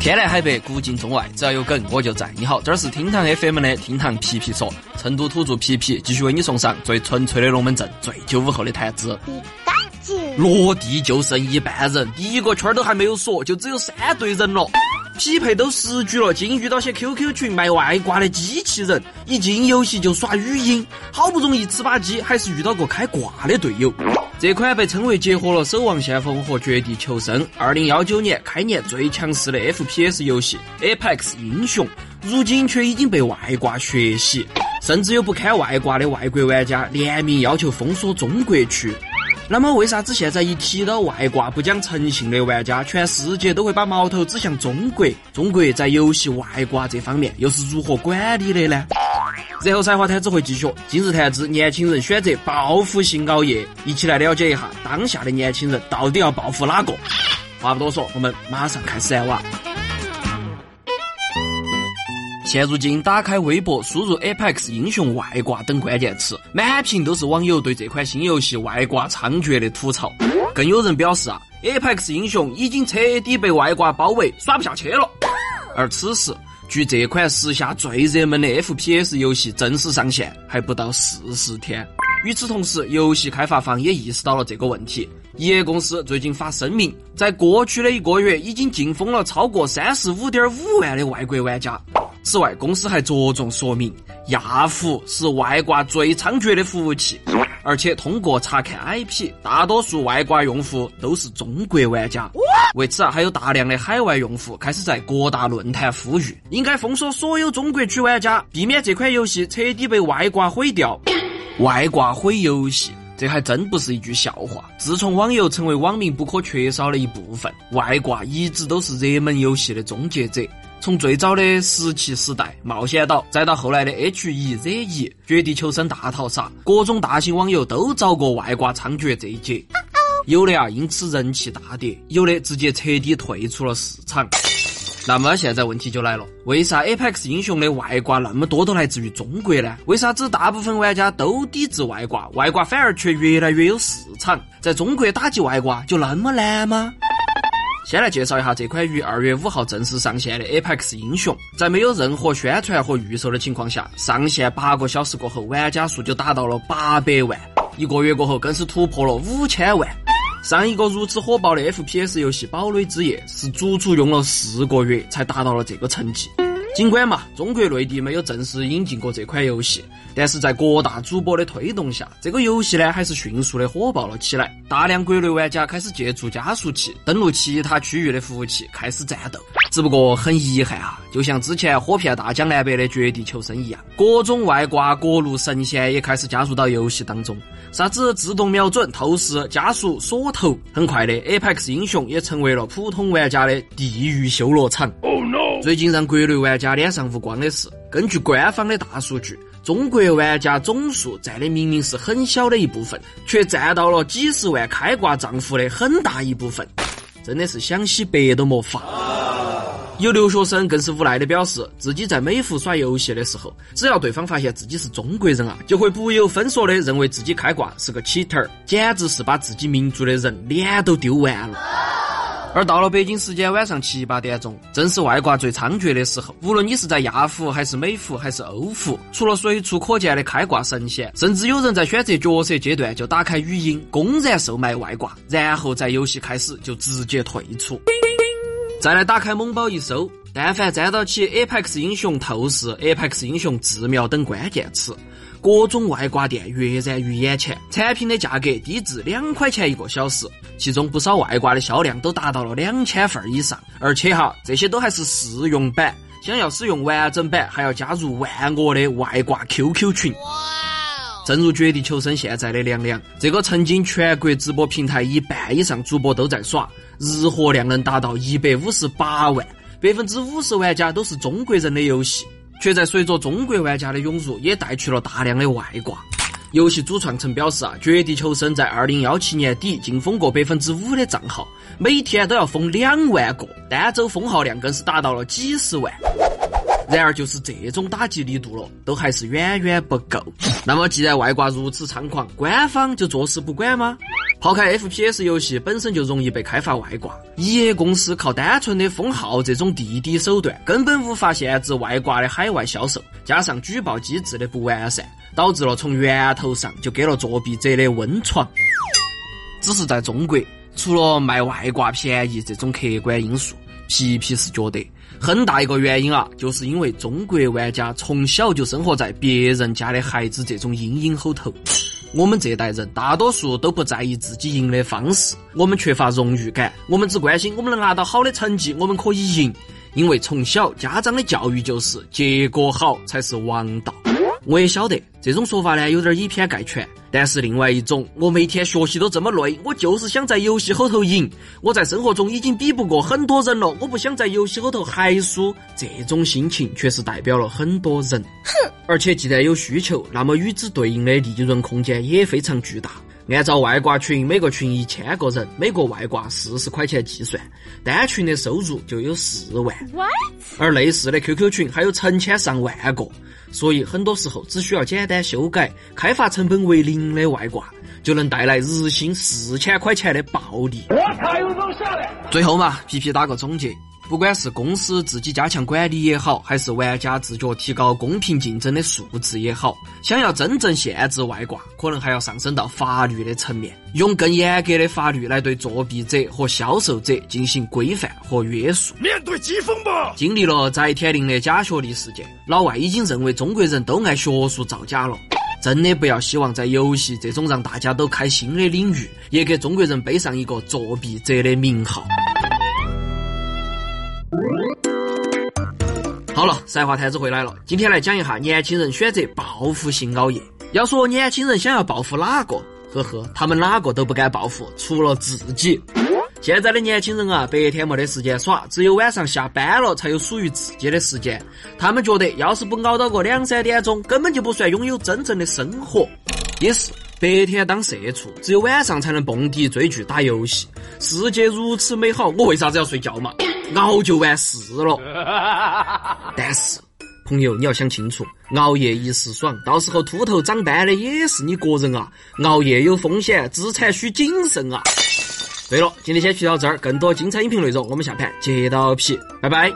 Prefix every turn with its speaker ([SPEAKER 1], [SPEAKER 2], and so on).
[SPEAKER 1] 天南海北，古今中外，只要有梗我就在。你好，这儿是厅堂 FM 的厅堂皮皮说，成都土著皮皮继续为你送上最纯粹的龙门阵，最九五后的谈资。落地就剩一半人，第一个圈都还没有锁，就只有三队人了。匹配都十局了，竟遇到些 QQ 群卖外挂的机器人，一进游戏就耍语音，好不容易吃把鸡，还是遇到个开挂的队友。这款被称为结合了《守望先锋》和《绝地求生》，二零幺九年开年最强势的 FPS 游戏《Apex 英雄》，如今却已经被外挂血洗，甚至有不看外挂的外国玩家联名要求封锁中国区。那么，为啥子现在一提到外挂不讲诚信的玩家，全世界都会把矛头指向中国？中国在游戏外挂这方面又是如何管理的呢？然后，才华谈只会继续。今日谈资，年轻人选择报复性熬夜，一起来了解一下当下的年轻人到底要报复哪个？话不多说，我们马上开始哇！现如今，打开微博，输入 “Apex 英雄外挂”等关键词，满屏都是网友对这款新游戏外挂猖獗的吐槽。更有人表示啊，“Apex 英雄已经彻底被外挂包围，耍不下去了。而此时，据这款时下最热门的 FPS 游戏正式上线还不到四十天。与此同时，游戏开发方也意识到了这个问题。EA 公司最近发声明，在过去的一个月已经禁封了超过三十五点五万的外国玩家。此外，公司还着重说明，亚服是外挂最猖獗的服务器，而且通过查看 IP，大多数外挂用户都是中国玩家。为此啊，还有大量的海外用户开始在各大论坛呼吁，应该封锁所有中国区玩家，避免这款游戏彻底被外挂毁掉。外挂毁游戏，这还真不是一句笑话。自从网游成为网民不可缺少的一部分，外挂一直都是热门游戏的终结者。从最早的石器时代、冒险岛，再到后来的 H E Z E、绝地求生大逃杀，各种大型网游都遭过外挂猖獗这一劫。有的啊，因此人气大跌；有的直接彻底退出了市场。那么现在问题就来了：为啥 Apex 英雄的外挂那么多都来自于中国呢？为啥子大部分玩家都抵制外挂，外挂反而却越来越有市场？在中国打击外挂就那么难吗？先来介绍一下这款于二月五号正式上线的 Apex 英雄，在没有任何宣传和预售的情况下，上线八个小时过后，玩家数就达到了八百万，一个月过后更是突破了五千万。上一个如此火爆的 FPS 游戏《堡垒之夜》是足足用了四个月才达到了这个成绩。尽管嘛，中国内地没有正式引进过这款游戏，但是在各大主播的推动下，这个游戏呢还是迅速的火爆了起来。大量国内玩家开始借助加速器登录其他区域的服务器，开始战斗。只不过很遗憾啊，就像之前火遍大江南北的《绝地求生》一样，各种外挂、各路神仙也开始加入到游戏当中。啥子自动瞄准、透视、加速、锁头，很快的，Apex 英雄也成为了普通玩家的地狱修罗场哦 no。最近让国内玩家脸上无光的是，根据官方的大数据，中国玩家总数占的明明是很小的一部分，却占到了几十万开挂账户的很大一部分，真的是想洗白都没法。有留学生更是无奈的表示，自己在美服耍游戏的时候，只要对方发现自己是中国人啊，就会不由分说的认为自己开挂是个 cheater，简直是把自己民族的人脸都丢完了。而到了北京时间晚上七八点钟，正是外挂最猖獗的时候。无论你是在亚服还是美服还是欧服，除了随处可见的开挂神仙，甚至有人在选择角色阶段就打开语音，公然售卖外挂，然后在游戏开始就直接退出。再来打开某宝一搜，但凡沾到起 Apex 英雄透视、Apex 英雄自瞄等关键词。各种外挂店跃然于眼前，产品的价格低至两块钱一个小时，其中不少外挂的销量都达到了两千份以上，而且哈，这些都还是试用版，想要使用完整版还要加入万恶的外挂 QQ 群。正如绝地求生现在的凉凉，这个曾经全国直播平台一半以上主播都在耍，日活量能达到一百五十八万，百分之五十玩家都是中国人的游戏。却在随着中国玩家的涌入，也带去了大量的外挂。游戏主创曾表示啊，绝地求生在二零幺七年底禁封过百分之五的账号，每天都要封两万个，单周封号量更是达到了几十万。然而，就是这种打击力度了，都还是远远不够。那么，既然外挂如此猖狂，官方就坐视不管吗？抛开 FPS 游戏本身就容易被开发外挂，一业公司靠单纯的封号这种地底手段，根本无法限制外挂的海外销售。加上举报机制的不完善，导致了从源头上就给了作弊者的温床。只是在中国，除了卖外挂便宜这种客观因素，皮皮是觉得很大一个原因啊，就是因为中国玩家从小就生活在别人家的孩子这种阴影后头。我们这代人大多数都不在意自己赢的方式，我们缺乏荣誉感，我们只关心我们能拿到好的成绩，我们可以赢。因为从小家长的教育就是结果好才是王道。我也晓得这种说法呢有点以偏概全，但是另外一种，我每天学习都这么累，我就是想在游戏后头赢。我在生活中已经比不过很多人了，我不想在游戏后头还输。这种心情确实代表了很多人。哼！而且既然有需求，那么与之对应的利润空间也非常巨大。按照外挂群每个群一千个人，每个外挂四十块钱计算，单群的收入就有四万。而类似的 QQ 群还有成千上万个。所以很多时候只需要简单修改，开发成本为零的外挂，就能带来日薪四千块钱的暴利。我靠，有种下来！最后嘛，皮皮打个总结。不管是公司自己加强管理也好，还是玩家自觉提高公平竞争的素质也好，想要真正限制外挂，可能还要上升到法律的层面，用更严格的法律来对作弊者和销售者进行规范和约束。
[SPEAKER 2] 面对疾风吧！
[SPEAKER 1] 经历了翟天临的假学历事件，老外已经认为中国人都爱学术造假了。真的不要希望在游戏这种让大家都开心的领域，也给中国人背上一个作弊者的名号。好了，赛话太子回来了。今天来讲一下年轻人选择报复性熬夜。要说年轻人想要报复哪个？呵呵，他们哪个都不敢报复，除了自己。现在的年轻人啊，白天没得时间耍，只有晚上下班了才有属于自己的时间。他们觉得，要是不熬到个两三点钟，根本就不算拥有真正的生活。也是，白天当社畜，只有晚上才能蹦迪、追剧、打游戏。世界如此美好，我为啥子要睡觉嘛？熬就完事了，但是朋友你要想清楚，熬夜一时爽，到时候秃头长斑的也是你个人啊！熬夜有风险，资产需谨慎啊！对了，今天先去到这儿，更多精彩音频内容我们下盘接到皮，拜拜。